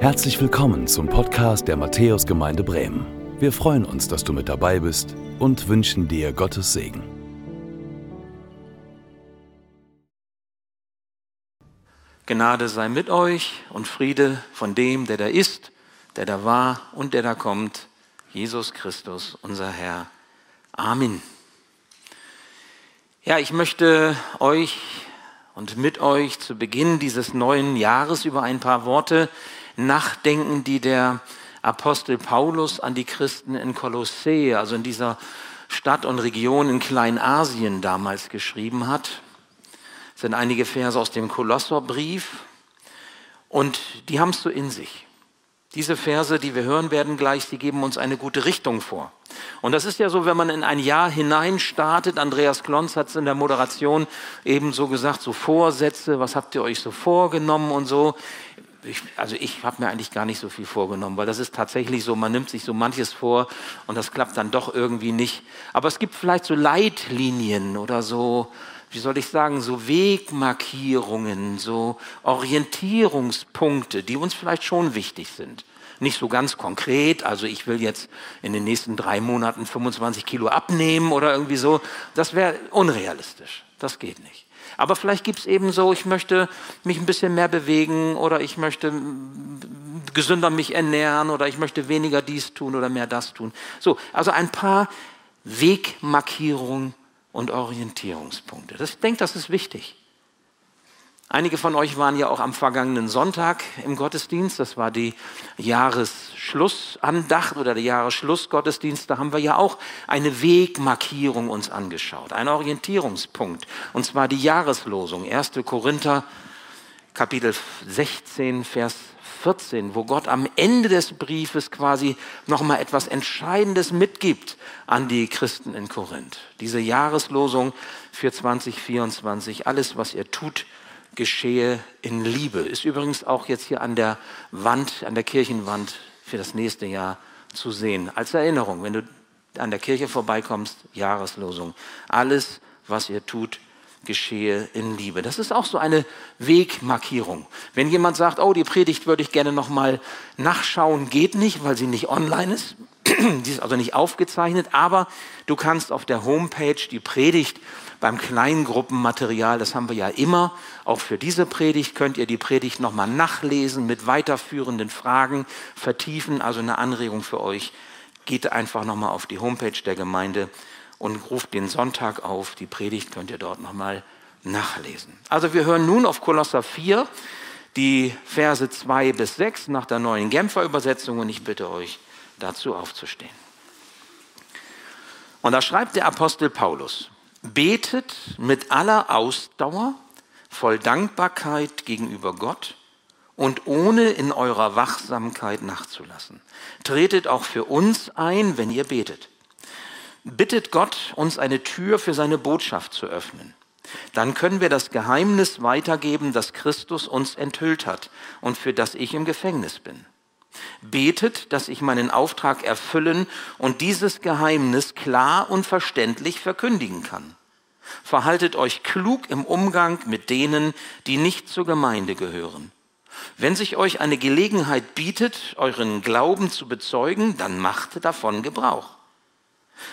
Herzlich willkommen zum Podcast der Matthäusgemeinde Bremen. Wir freuen uns, dass du mit dabei bist und wünschen dir Gottes Segen. Gnade sei mit euch und Friede von dem, der da ist, der da war und der da kommt, Jesus Christus, unser Herr. Amen. Ja, ich möchte euch und mit euch zu Beginn dieses neuen Jahres über ein paar Worte nachdenken, die der Apostel Paulus an die Christen in Kolossee, also in dieser Stadt und Region in Kleinasien damals geschrieben hat. Das sind einige Verse aus dem Kolosserbrief und die haben es so in sich. Diese Verse, die wir hören werden gleich, die geben uns eine gute Richtung vor. Und das ist ja so, wenn man in ein Jahr hinein startet. Andreas Klons hat es in der Moderation eben so gesagt, so Vorsätze, was habt ihr euch so vorgenommen und so ich, also ich habe mir eigentlich gar nicht so viel vorgenommen, weil das ist tatsächlich so, man nimmt sich so manches vor und das klappt dann doch irgendwie nicht. Aber es gibt vielleicht so Leitlinien oder so, wie soll ich sagen, so Wegmarkierungen, so Orientierungspunkte, die uns vielleicht schon wichtig sind. Nicht so ganz konkret, also ich will jetzt in den nächsten drei Monaten 25 Kilo abnehmen oder irgendwie so. Das wäre unrealistisch. Das geht nicht. Aber vielleicht gibt es eben so, ich möchte mich ein bisschen mehr bewegen oder ich möchte gesünder mich ernähren oder ich möchte weniger dies tun oder mehr das tun. So, also ein paar Wegmarkierungen und Orientierungspunkte. Das, ich denke, das ist wichtig. Einige von euch waren ja auch am vergangenen Sonntag im Gottesdienst. Das war die Jahresschlussandacht oder der Jahresschlussgottesdienst. Da haben wir ja auch eine Wegmarkierung uns angeschaut, ein Orientierungspunkt. Und zwar die Jahreslosung, 1. Korinther, Kapitel 16, Vers 14, wo Gott am Ende des Briefes quasi nochmal etwas Entscheidendes mitgibt an die Christen in Korinth. Diese Jahreslosung für 2024, alles, was ihr tut, geschehe in Liebe. Ist übrigens auch jetzt hier an der Wand, an der Kirchenwand für das nächste Jahr zu sehen. Als Erinnerung, wenn du an der Kirche vorbeikommst, Jahreslosung. Alles, was ihr tut, geschehe in Liebe. Das ist auch so eine Wegmarkierung. Wenn jemand sagt, oh, die Predigt würde ich gerne nochmal nachschauen, geht nicht, weil sie nicht online ist. Sie ist also nicht aufgezeichnet, aber du kannst auf der Homepage die Predigt beim Kleingruppenmaterial, das haben wir ja immer, auch für diese Predigt könnt ihr die Predigt nochmal nachlesen mit weiterführenden Fragen, vertiefen, also eine Anregung für euch. Geht einfach nochmal auf die Homepage der Gemeinde und ruft den Sonntag auf. Die Predigt könnt ihr dort nochmal nachlesen. Also wir hören nun auf Kolosser 4 die Verse 2 bis 6 nach der neuen Genfer Übersetzung und ich bitte euch dazu aufzustehen. Und da schreibt der Apostel Paulus, Betet mit aller Ausdauer, voll Dankbarkeit gegenüber Gott und ohne in eurer Wachsamkeit nachzulassen. Tretet auch für uns ein, wenn ihr betet. Bittet Gott, uns eine Tür für seine Botschaft zu öffnen. Dann können wir das Geheimnis weitergeben, das Christus uns enthüllt hat und für das ich im Gefängnis bin. Betet, dass ich meinen Auftrag erfüllen und dieses Geheimnis klar und verständlich verkündigen kann. Verhaltet euch klug im Umgang mit denen, die nicht zur Gemeinde gehören. Wenn sich euch eine Gelegenheit bietet, euren Glauben zu bezeugen, dann macht davon Gebrauch.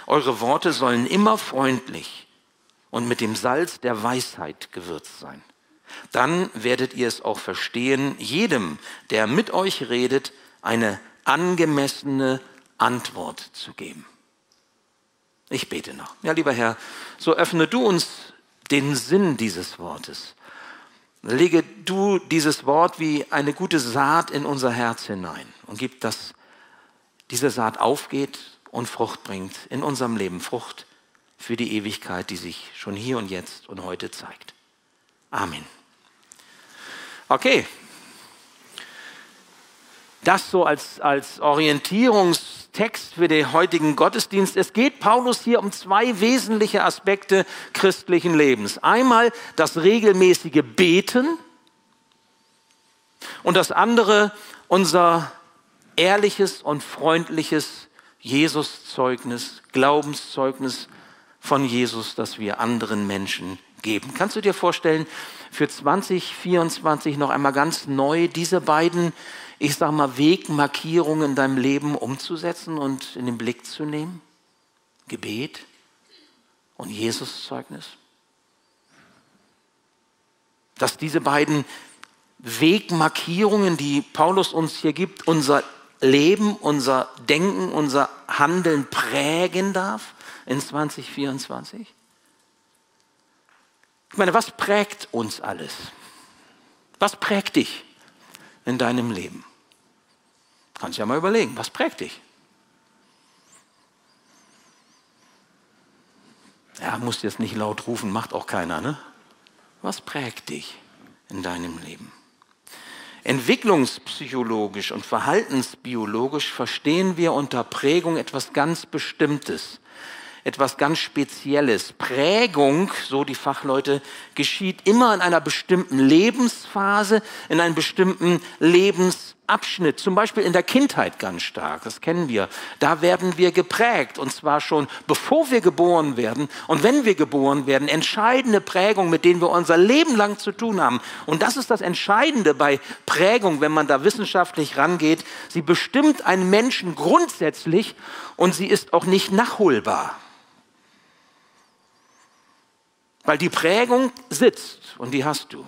Eure Worte sollen immer freundlich und mit dem Salz der Weisheit gewürzt sein. Dann werdet ihr es auch verstehen, jedem, der mit euch redet, eine angemessene Antwort zu geben. Ich bete noch. Ja, lieber Herr, so öffne du uns den Sinn dieses Wortes. Lege du dieses Wort wie eine gute Saat in unser Herz hinein und gib, dass diese Saat aufgeht und Frucht bringt in unserem Leben. Frucht für die Ewigkeit, die sich schon hier und jetzt und heute zeigt. Amen. Okay, das so als, als Orientierungstext für den heutigen Gottesdienst. Es geht Paulus hier um zwei wesentliche Aspekte christlichen Lebens. Einmal das regelmäßige Beten und das andere unser ehrliches und freundliches Jesuszeugnis, Glaubenszeugnis von Jesus, das wir anderen Menschen geben. Kannst du dir vorstellen, für 2024 noch einmal ganz neu diese beiden, ich sag mal, Wegmarkierungen in deinem Leben umzusetzen und in den Blick zu nehmen? Gebet und Jesuszeugnis? Dass diese beiden Wegmarkierungen, die Paulus uns hier gibt, unser Leben, unser Denken, unser Handeln prägen darf in 2024? Ich meine, was prägt uns alles? Was prägt dich in deinem Leben? Kannst ja mal überlegen, was prägt dich? Ja, musst jetzt nicht laut rufen, macht auch keiner, ne? Was prägt dich in deinem Leben? Entwicklungspsychologisch und verhaltensbiologisch verstehen wir unter Prägung etwas ganz Bestimmtes, etwas ganz Spezielles. Prägung, so die Fachleute, geschieht immer in einer bestimmten Lebensphase, in einem bestimmten Lebens Abschnitt, zum Beispiel in der Kindheit ganz stark, das kennen wir. Da werden wir geprägt und zwar schon bevor wir geboren werden und wenn wir geboren werden, entscheidende Prägung, mit denen wir unser Leben lang zu tun haben. Und das ist das Entscheidende bei Prägung, wenn man da wissenschaftlich rangeht. Sie bestimmt einen Menschen grundsätzlich und sie ist auch nicht nachholbar. Weil die Prägung sitzt und die hast du.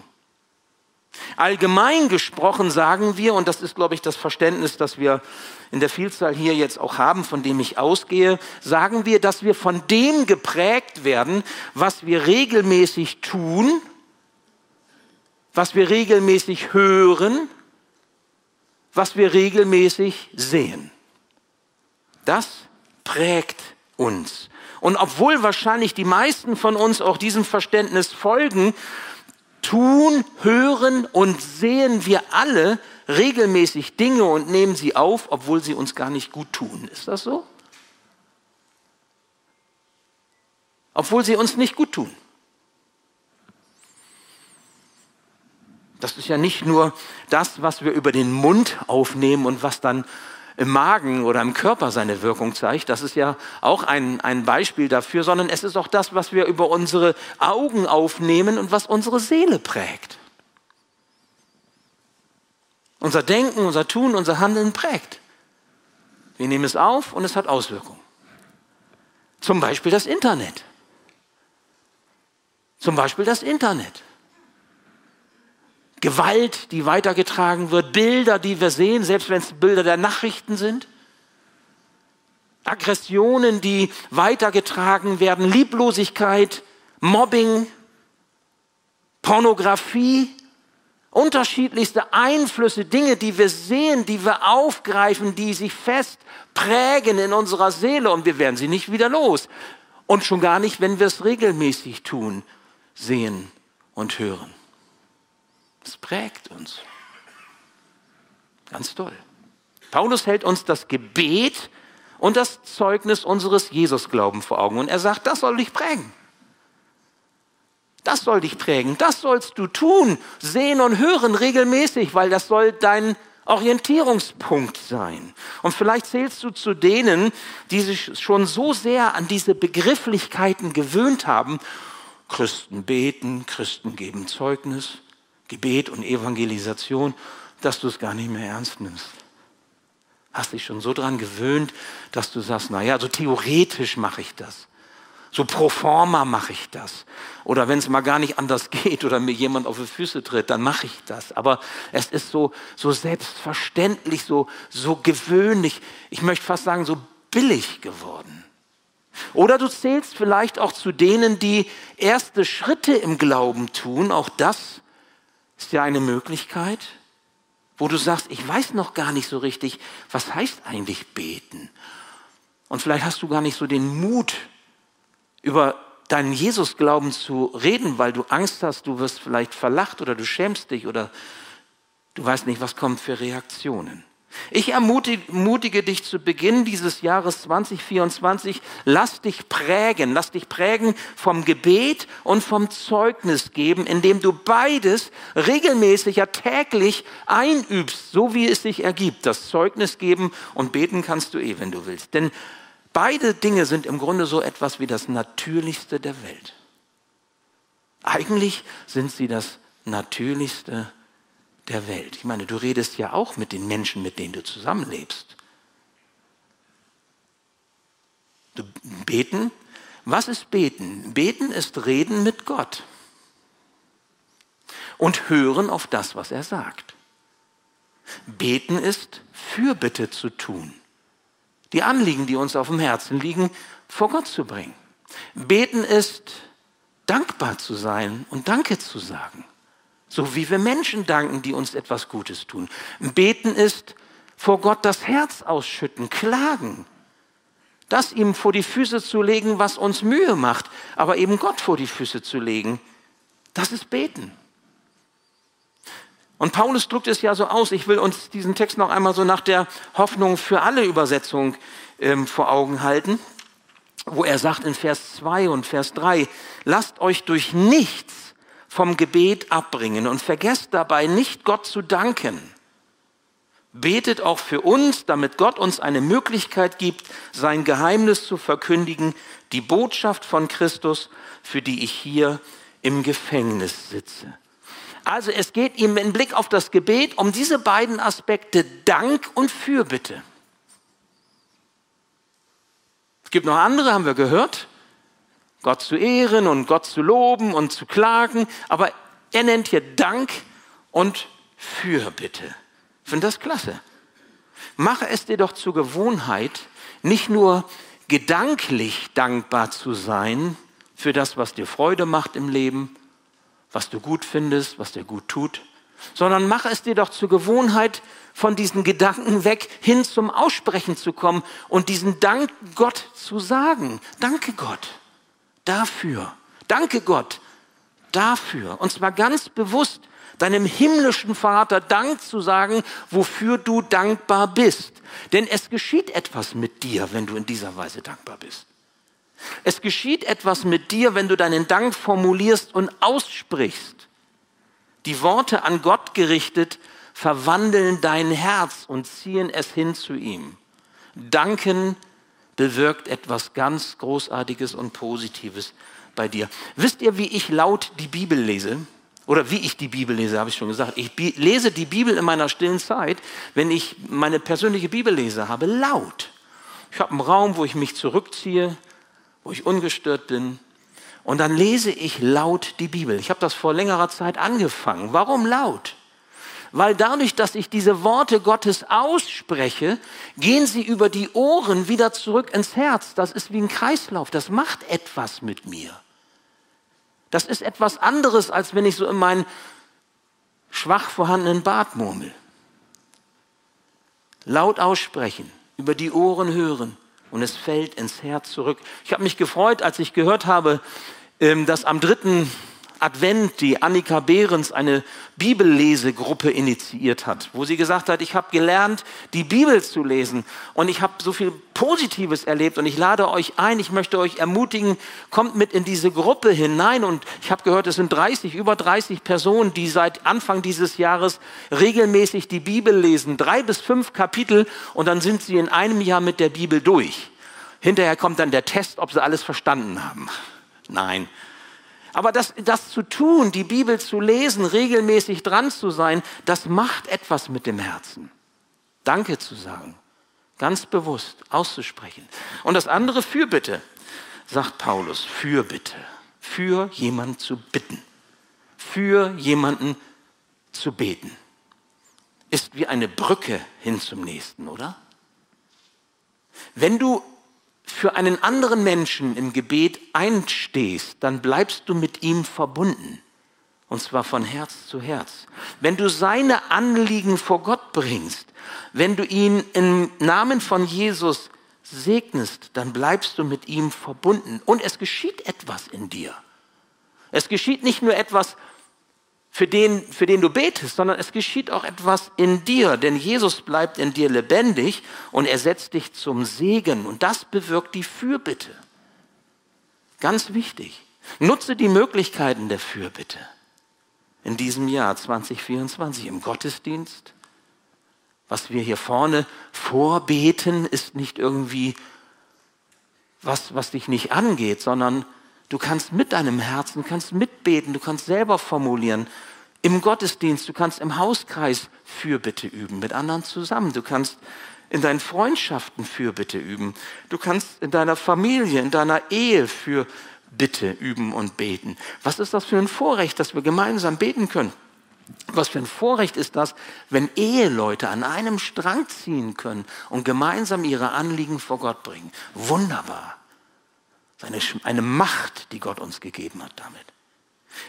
Allgemein gesprochen sagen wir, und das ist, glaube ich, das Verständnis, das wir in der Vielzahl hier jetzt auch haben, von dem ich ausgehe, sagen wir, dass wir von dem geprägt werden, was wir regelmäßig tun, was wir regelmäßig hören, was wir regelmäßig sehen. Das prägt uns. Und obwohl wahrscheinlich die meisten von uns auch diesem Verständnis folgen, tun, hören und sehen wir alle regelmäßig Dinge und nehmen sie auf, obwohl sie uns gar nicht gut tun. Ist das so? Obwohl sie uns nicht gut tun. Das ist ja nicht nur das, was wir über den Mund aufnehmen und was dann im Magen oder im Körper seine Wirkung zeigt. Das ist ja auch ein, ein Beispiel dafür, sondern es ist auch das, was wir über unsere Augen aufnehmen und was unsere Seele prägt. Unser Denken, unser Tun, unser Handeln prägt. Wir nehmen es auf und es hat Auswirkungen. Zum Beispiel das Internet. Zum Beispiel das Internet. Gewalt, die weitergetragen wird, Bilder, die wir sehen, selbst wenn es Bilder der Nachrichten sind. Aggressionen, die weitergetragen werden, Lieblosigkeit, Mobbing, Pornografie, unterschiedlichste Einflüsse, Dinge, die wir sehen, die wir aufgreifen, die sich fest prägen in unserer Seele und wir werden sie nicht wieder los. Und schon gar nicht, wenn wir es regelmäßig tun, sehen und hören. Es prägt uns. Ganz toll. Paulus hält uns das Gebet und das Zeugnis unseres Jesusglaubens vor Augen. Und er sagt, das soll dich prägen. Das soll dich prägen. Das sollst du tun, sehen und hören regelmäßig, weil das soll dein Orientierungspunkt sein. Und vielleicht zählst du zu denen, die sich schon so sehr an diese Begrifflichkeiten gewöhnt haben. Christen beten, Christen geben Zeugnis. Gebet und Evangelisation, dass du es gar nicht mehr ernst nimmst. Hast dich schon so daran gewöhnt, dass du sagst, naja, so theoretisch mache ich das. So pro forma mache ich das. Oder wenn es mal gar nicht anders geht oder mir jemand auf die Füße tritt, dann mache ich das. Aber es ist so, so selbstverständlich, so, so gewöhnlich, ich möchte fast sagen, so billig geworden. Oder du zählst vielleicht auch zu denen, die erste Schritte im Glauben tun. Auch das ist ja eine Möglichkeit, wo du sagst, ich weiß noch gar nicht so richtig, was heißt eigentlich beten. Und vielleicht hast du gar nicht so den Mut, über deinen Jesusglauben zu reden, weil du Angst hast, du wirst vielleicht verlacht oder du schämst dich oder du weißt nicht, was kommt für Reaktionen. Ich ermutige dich zu Beginn dieses Jahres 2024, lass dich prägen, lass dich prägen vom Gebet und vom Zeugnis geben, indem du beides regelmäßig, ja täglich einübst, so wie es sich ergibt. Das Zeugnis geben und beten kannst du eh, wenn du willst. Denn beide Dinge sind im Grunde so etwas wie das Natürlichste der Welt. eigentlich sind sie das Natürlichste der Welt. Ich meine, du redest ja auch mit den Menschen, mit denen du zusammenlebst. Du beten. Was ist beten? Beten ist reden mit Gott und hören auf das, was er sagt. Beten ist Fürbitte zu tun. Die Anliegen, die uns auf dem Herzen liegen, vor Gott zu bringen. Beten ist dankbar zu sein und Danke zu sagen. So wie wir Menschen danken, die uns etwas Gutes tun. Beten ist vor Gott das Herz ausschütten, klagen. Das ihm vor die Füße zu legen, was uns Mühe macht, aber eben Gott vor die Füße zu legen, das ist Beten. Und Paulus drückt es ja so aus, ich will uns diesen Text noch einmal so nach der Hoffnung für alle Übersetzung ähm, vor Augen halten, wo er sagt in Vers 2 und Vers 3, lasst euch durch nichts vom Gebet abbringen und vergesst dabei nicht Gott zu danken. Betet auch für uns, damit Gott uns eine Möglichkeit gibt, sein Geheimnis zu verkündigen, die Botschaft von Christus, für die ich hier im Gefängnis sitze. Also es geht ihm im Blick auf das Gebet um diese beiden Aspekte Dank und Fürbitte. Es gibt noch andere, haben wir gehört. Gott zu ehren und Gott zu loben und zu klagen. Aber er nennt hier Dank und Fürbitte. Ich finde das klasse. Mache es dir doch zur Gewohnheit, nicht nur gedanklich dankbar zu sein für das, was dir Freude macht im Leben, was du gut findest, was dir gut tut, sondern mache es dir doch zur Gewohnheit, von diesen Gedanken weg hin zum Aussprechen zu kommen und diesen Dank Gott zu sagen. Danke Gott dafür. Danke Gott dafür. Und zwar ganz bewusst deinem himmlischen Vater Dank zu sagen, wofür du dankbar bist. Denn es geschieht etwas mit dir, wenn du in dieser Weise dankbar bist. Es geschieht etwas mit dir, wenn du deinen Dank formulierst und aussprichst. Die Worte an Gott gerichtet verwandeln dein Herz und ziehen es hin zu ihm. Danken bewirkt etwas ganz Großartiges und Positives bei dir. Wisst ihr, wie ich laut die Bibel lese? Oder wie ich die Bibel lese, habe ich schon gesagt. Ich lese die Bibel in meiner stillen Zeit, wenn ich meine persönliche Bibellese habe, laut. Ich habe einen Raum, wo ich mich zurückziehe, wo ich ungestört bin. Und dann lese ich laut die Bibel. Ich habe das vor längerer Zeit angefangen. Warum laut? Weil dadurch, dass ich diese Worte Gottes ausspreche, gehen sie über die Ohren wieder zurück ins Herz. Das ist wie ein Kreislauf. Das macht etwas mit mir. Das ist etwas anderes, als wenn ich so in meinen schwach vorhandenen Bart murmel. Laut aussprechen, über die Ohren hören und es fällt ins Herz zurück. Ich habe mich gefreut, als ich gehört habe, ähm, dass am dritten Advent die Annika Behrens eine Bibellesegruppe initiiert hat, wo sie gesagt hat, ich habe gelernt, die Bibel zu lesen und ich habe so viel Positives erlebt und ich lade euch ein, ich möchte euch ermutigen, kommt mit in diese Gruppe hinein und ich habe gehört, es sind 30, über 30 Personen, die seit Anfang dieses Jahres regelmäßig die Bibel lesen, drei bis fünf Kapitel und dann sind sie in einem Jahr mit der Bibel durch. Hinterher kommt dann der Test, ob sie alles verstanden haben. Nein, aber das, das zu tun, die Bibel zu lesen, regelmäßig dran zu sein, das macht etwas mit dem Herzen. Danke zu sagen, ganz bewusst auszusprechen. Und das andere Fürbitte, sagt Paulus, Fürbitte, für jemanden zu bitten, für jemanden zu beten, ist wie eine Brücke hin zum nächsten, oder? Wenn du für einen anderen Menschen im Gebet einstehst, dann bleibst du mit ihm verbunden. Und zwar von Herz zu Herz. Wenn du seine Anliegen vor Gott bringst, wenn du ihn im Namen von Jesus segnest, dann bleibst du mit ihm verbunden. Und es geschieht etwas in dir. Es geschieht nicht nur etwas für den, für den du betest, sondern es geschieht auch etwas in dir, denn Jesus bleibt in dir lebendig und er setzt dich zum Segen und das bewirkt die Fürbitte. Ganz wichtig. Nutze die Möglichkeiten der Fürbitte in diesem Jahr 2024 im Gottesdienst. Was wir hier vorne vorbeten, ist nicht irgendwie was, was dich nicht angeht, sondern Du kannst mit deinem Herzen, du kannst mitbeten, du kannst selber formulieren. Im Gottesdienst, du kannst im Hauskreis Fürbitte üben, mit anderen zusammen. Du kannst in deinen Freundschaften Fürbitte üben. Du kannst in deiner Familie, in deiner Ehe Fürbitte üben und beten. Was ist das für ein Vorrecht, dass wir gemeinsam beten können? Was für ein Vorrecht ist das, wenn Eheleute an einem Strang ziehen können und gemeinsam ihre Anliegen vor Gott bringen? Wunderbar. Eine, eine Macht, die Gott uns gegeben hat damit.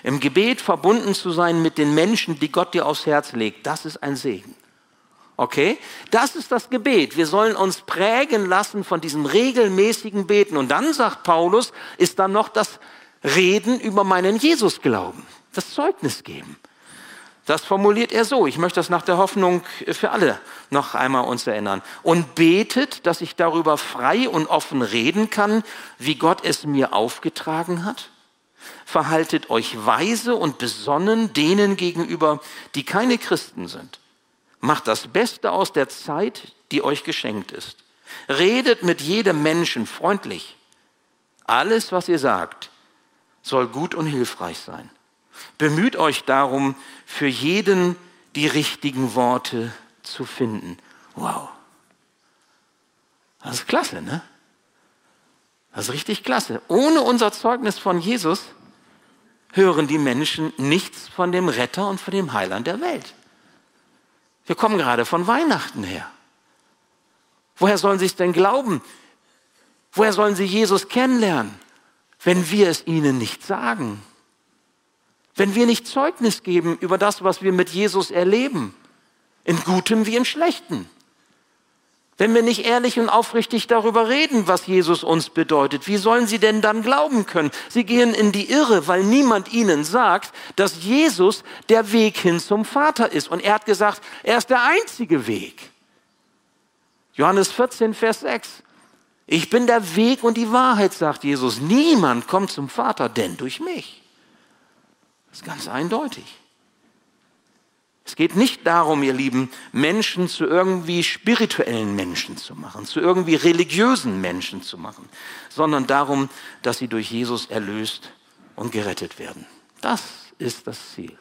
Im Gebet verbunden zu sein mit den Menschen, die Gott dir aufs Herz legt, das ist ein Segen. Okay? Das ist das Gebet. Wir sollen uns prägen lassen von diesem regelmäßigen Beten. Und dann, sagt Paulus, ist dann noch das Reden über meinen Jesus-Glauben, das Zeugnis geben. Das formuliert er so. Ich möchte das nach der Hoffnung für alle noch einmal uns erinnern. Und betet, dass ich darüber frei und offen reden kann, wie Gott es mir aufgetragen hat. Verhaltet euch weise und besonnen denen gegenüber, die keine Christen sind Macht das Beste aus der Zeit, die euch geschenkt ist. Redet mit jedem Menschen freundlich. Alles, was ihr sagt, soll gut und hilfreich sein. Bemüht euch darum, für jeden die richtigen Worte zu finden. Wow. Das ist klasse, ne? Das ist richtig klasse. Ohne unser Zeugnis von Jesus hören die Menschen nichts von dem Retter und von dem Heiland der Welt. Wir kommen gerade von Weihnachten her. Woher sollen sie es denn glauben? Woher sollen sie Jesus kennenlernen, wenn wir es ihnen nicht sagen? Wenn wir nicht Zeugnis geben über das, was wir mit Jesus erleben, in Gutem wie in Schlechtem? Wenn wir nicht ehrlich und aufrichtig darüber reden, was Jesus uns bedeutet, wie sollen sie denn dann glauben können? Sie gehen in die Irre, weil niemand ihnen sagt, dass Jesus der Weg hin zum Vater ist. Und er hat gesagt, er ist der einzige Weg. Johannes 14, Vers 6. Ich bin der Weg und die Wahrheit, sagt Jesus. Niemand kommt zum Vater, denn durch mich. Das ist ganz eindeutig. Es geht nicht darum, ihr Lieben, Menschen zu irgendwie spirituellen Menschen zu machen, zu irgendwie religiösen Menschen zu machen, sondern darum, dass sie durch Jesus erlöst und gerettet werden. Das ist das Ziel,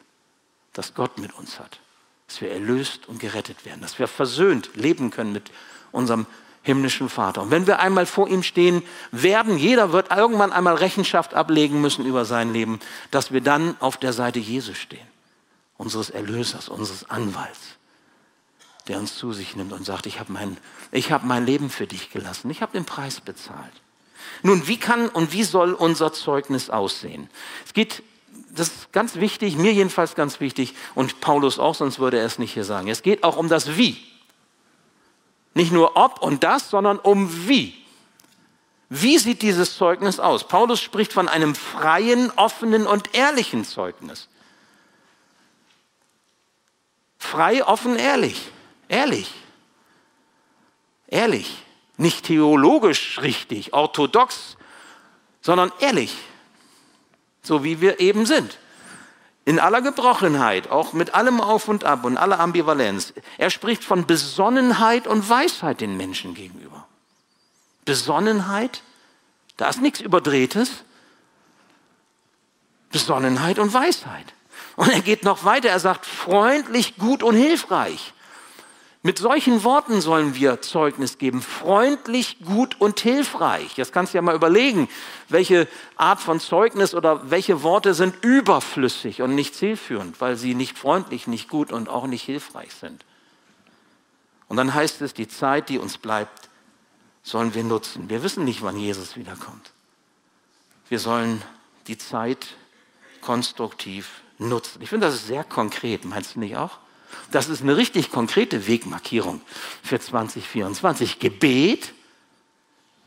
das Gott mit uns hat. Dass wir erlöst und gerettet werden, dass wir versöhnt leben können mit unserem himmlischen Vater. Und wenn wir einmal vor ihm stehen werden, jeder wird irgendwann einmal Rechenschaft ablegen müssen über sein Leben, dass wir dann auf der Seite Jesus stehen unseres Erlösers, unseres Anwalts, der uns zu sich nimmt und sagt, ich habe mein, hab mein Leben für dich gelassen, ich habe den Preis bezahlt. Nun, wie kann und wie soll unser Zeugnis aussehen? Es geht, das ist ganz wichtig, mir jedenfalls ganz wichtig und Paulus auch, sonst würde er es nicht hier sagen. Es geht auch um das Wie. Nicht nur ob und das, sondern um wie. Wie sieht dieses Zeugnis aus? Paulus spricht von einem freien, offenen und ehrlichen Zeugnis. Frei, offen, ehrlich. Ehrlich. Ehrlich. Nicht theologisch richtig, orthodox, sondern ehrlich. So wie wir eben sind. In aller Gebrochenheit, auch mit allem Auf und Ab und aller Ambivalenz. Er spricht von Besonnenheit und Weisheit den Menschen gegenüber. Besonnenheit, da ist nichts Überdrehtes. Besonnenheit und Weisheit. Und er geht noch weiter, er sagt, freundlich, gut und hilfreich. Mit solchen Worten sollen wir Zeugnis geben. Freundlich, gut und hilfreich. Jetzt kannst du ja mal überlegen, welche Art von Zeugnis oder welche Worte sind überflüssig und nicht zielführend, weil sie nicht freundlich, nicht gut und auch nicht hilfreich sind. Und dann heißt es, die Zeit, die uns bleibt, sollen wir nutzen. Wir wissen nicht, wann Jesus wiederkommt. Wir sollen die Zeit konstruktiv nutzen. Ich finde, das ist sehr konkret, meinst du nicht auch? Das ist eine richtig konkrete Wegmarkierung für 2024. Gebet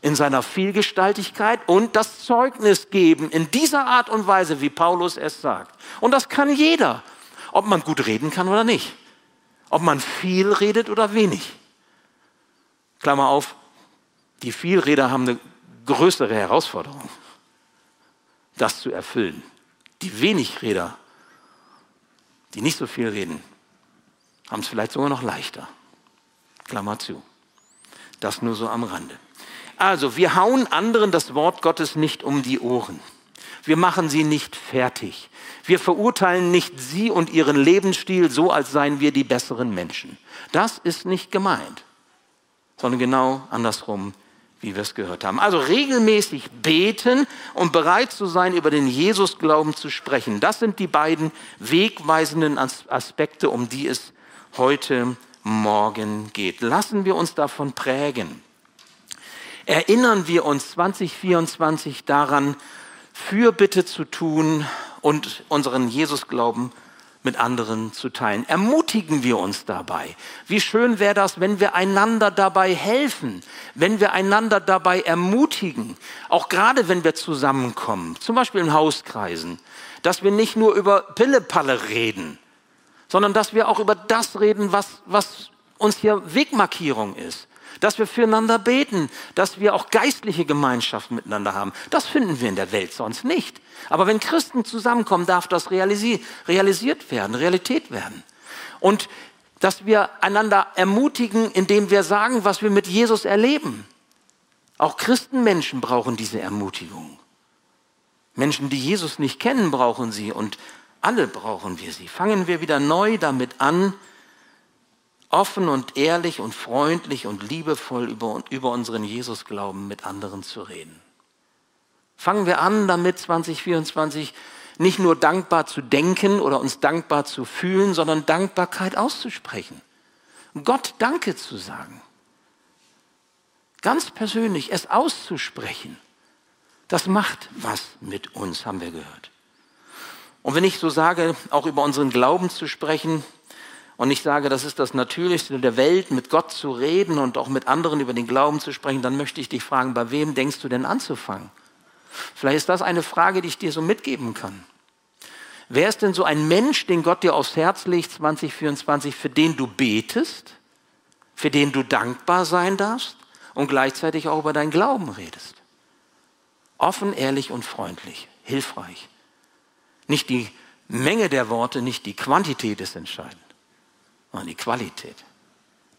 in seiner Vielgestaltigkeit und das Zeugnis geben in dieser Art und Weise, wie Paulus es sagt. Und das kann jeder, ob man gut reden kann oder nicht. Ob man viel redet oder wenig. Klammer auf, die Vielreder haben eine größere Herausforderung, das zu erfüllen. Die Wenigräder die nicht so viel reden, haben es vielleicht sogar noch leichter. Klammer zu. Das nur so am Rande. Also, wir hauen anderen das Wort Gottes nicht um die Ohren. Wir machen sie nicht fertig. Wir verurteilen nicht sie und ihren Lebensstil so, als seien wir die besseren Menschen. Das ist nicht gemeint, sondern genau andersrum, wie wir es gehört haben. Also regelmäßig beten und bereit zu sein, über den Jesusglauben zu sprechen. Das sind die beiden wegweisenden Aspekte, um die es heute Morgen geht. Lassen wir uns davon prägen. Erinnern wir uns 2024 daran, Fürbitte zu tun und unseren Jesusglauben mit anderen zu teilen. Ermutigen wir uns dabei. Wie schön wäre das, wenn wir einander dabei helfen, wenn wir einander dabei ermutigen, auch gerade wenn wir zusammenkommen, zum Beispiel in Hauskreisen, dass wir nicht nur über Pillepalle reden, sondern dass wir auch über das reden, was, was uns hier Wegmarkierung ist dass wir füreinander beten, dass wir auch geistliche Gemeinschaft miteinander haben. Das finden wir in der Welt sonst nicht. Aber wenn Christen zusammenkommen, darf das realisiert werden, Realität werden. Und dass wir einander ermutigen, indem wir sagen, was wir mit Jesus erleben. Auch Christenmenschen brauchen diese Ermutigung. Menschen, die Jesus nicht kennen, brauchen sie und alle brauchen wir sie. Fangen wir wieder neu damit an, offen und ehrlich und freundlich und liebevoll über, über unseren Jesus-Glauben mit anderen zu reden. Fangen wir an, damit 2024 nicht nur dankbar zu denken oder uns dankbar zu fühlen, sondern Dankbarkeit auszusprechen. Gott Danke zu sagen. Ganz persönlich es auszusprechen. Das macht was mit uns, haben wir gehört. Und wenn ich so sage, auch über unseren Glauben zu sprechen, und ich sage, das ist das Natürlichste der Welt, mit Gott zu reden und auch mit anderen über den Glauben zu sprechen, dann möchte ich dich fragen, bei wem denkst du denn anzufangen? Vielleicht ist das eine Frage, die ich dir so mitgeben kann. Wer ist denn so ein Mensch, den Gott dir aufs Herz legt 2024, für den du betest, für den du dankbar sein darfst und gleichzeitig auch über deinen Glauben redest? Offen, ehrlich und freundlich, hilfreich. Nicht die Menge der Worte, nicht die Quantität ist entscheidend sondern die Qualität.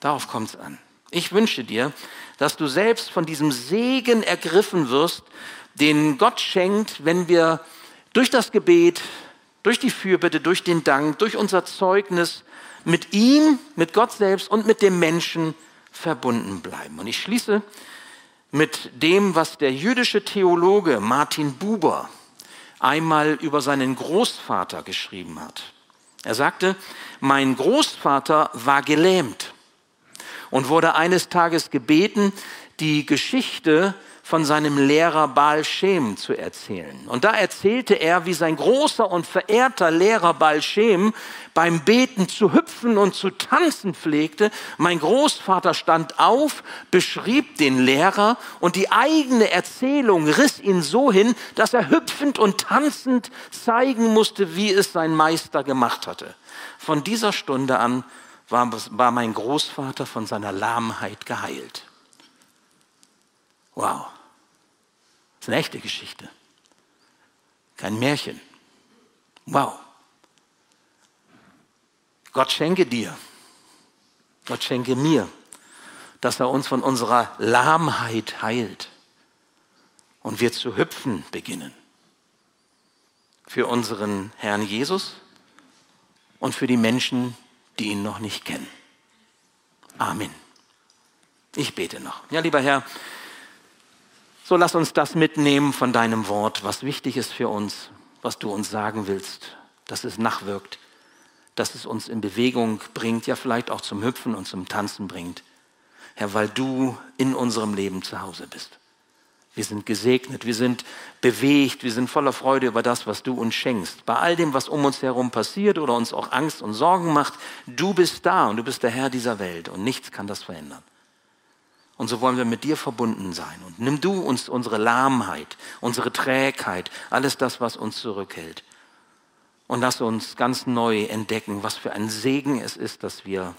Darauf kommt es an. Ich wünsche dir, dass du selbst von diesem Segen ergriffen wirst, den Gott schenkt, wenn wir durch das Gebet, durch die Fürbitte, durch den Dank, durch unser Zeugnis mit ihm, mit Gott selbst und mit dem Menschen verbunden bleiben. Und ich schließe mit dem, was der jüdische Theologe Martin Buber einmal über seinen Großvater geschrieben hat. Er sagte, mein Großvater war gelähmt und wurde eines Tages gebeten, die Geschichte von seinem Lehrer Baal Shem zu erzählen. Und da erzählte er, wie sein großer und verehrter Lehrer Baal Shem beim Beten zu hüpfen und zu tanzen pflegte. Mein Großvater stand auf, beschrieb den Lehrer und die eigene Erzählung riss ihn so hin, dass er hüpfend und tanzend zeigen musste, wie es sein Meister gemacht hatte. Von dieser Stunde an war, war mein Großvater von seiner Lahmheit geheilt. Wow. Ist eine echte Geschichte. Kein Märchen. Wow. Gott schenke dir, Gott schenke mir, dass er uns von unserer Lahmheit heilt und wir zu hüpfen beginnen. Für unseren Herrn Jesus und für die Menschen, die ihn noch nicht kennen. Amen. Ich bete noch. Ja, lieber Herr, so lass uns das mitnehmen von deinem Wort, was wichtig ist für uns, was du uns sagen willst, dass es nachwirkt, dass es uns in Bewegung bringt, ja vielleicht auch zum Hüpfen und zum Tanzen bringt. Herr, weil du in unserem Leben zu Hause bist. Wir sind gesegnet, wir sind bewegt, wir sind voller Freude über das, was du uns schenkst. Bei all dem, was um uns herum passiert oder uns auch Angst und Sorgen macht, du bist da und du bist der Herr dieser Welt und nichts kann das verändern. Und so wollen wir mit dir verbunden sein. Und nimm du uns unsere Lahmheit, unsere Trägheit, alles das, was uns zurückhält. Und lass uns ganz neu entdecken, was für ein Segen es ist, dass wir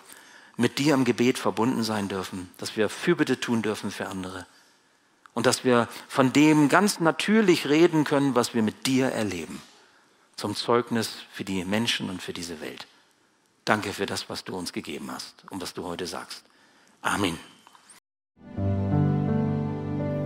mit dir im Gebet verbunden sein dürfen, dass wir Fürbitte tun dürfen für andere. Und dass wir von dem ganz natürlich reden können, was wir mit dir erleben. Zum Zeugnis für die Menschen und für diese Welt. Danke für das, was du uns gegeben hast und was du heute sagst. Amen.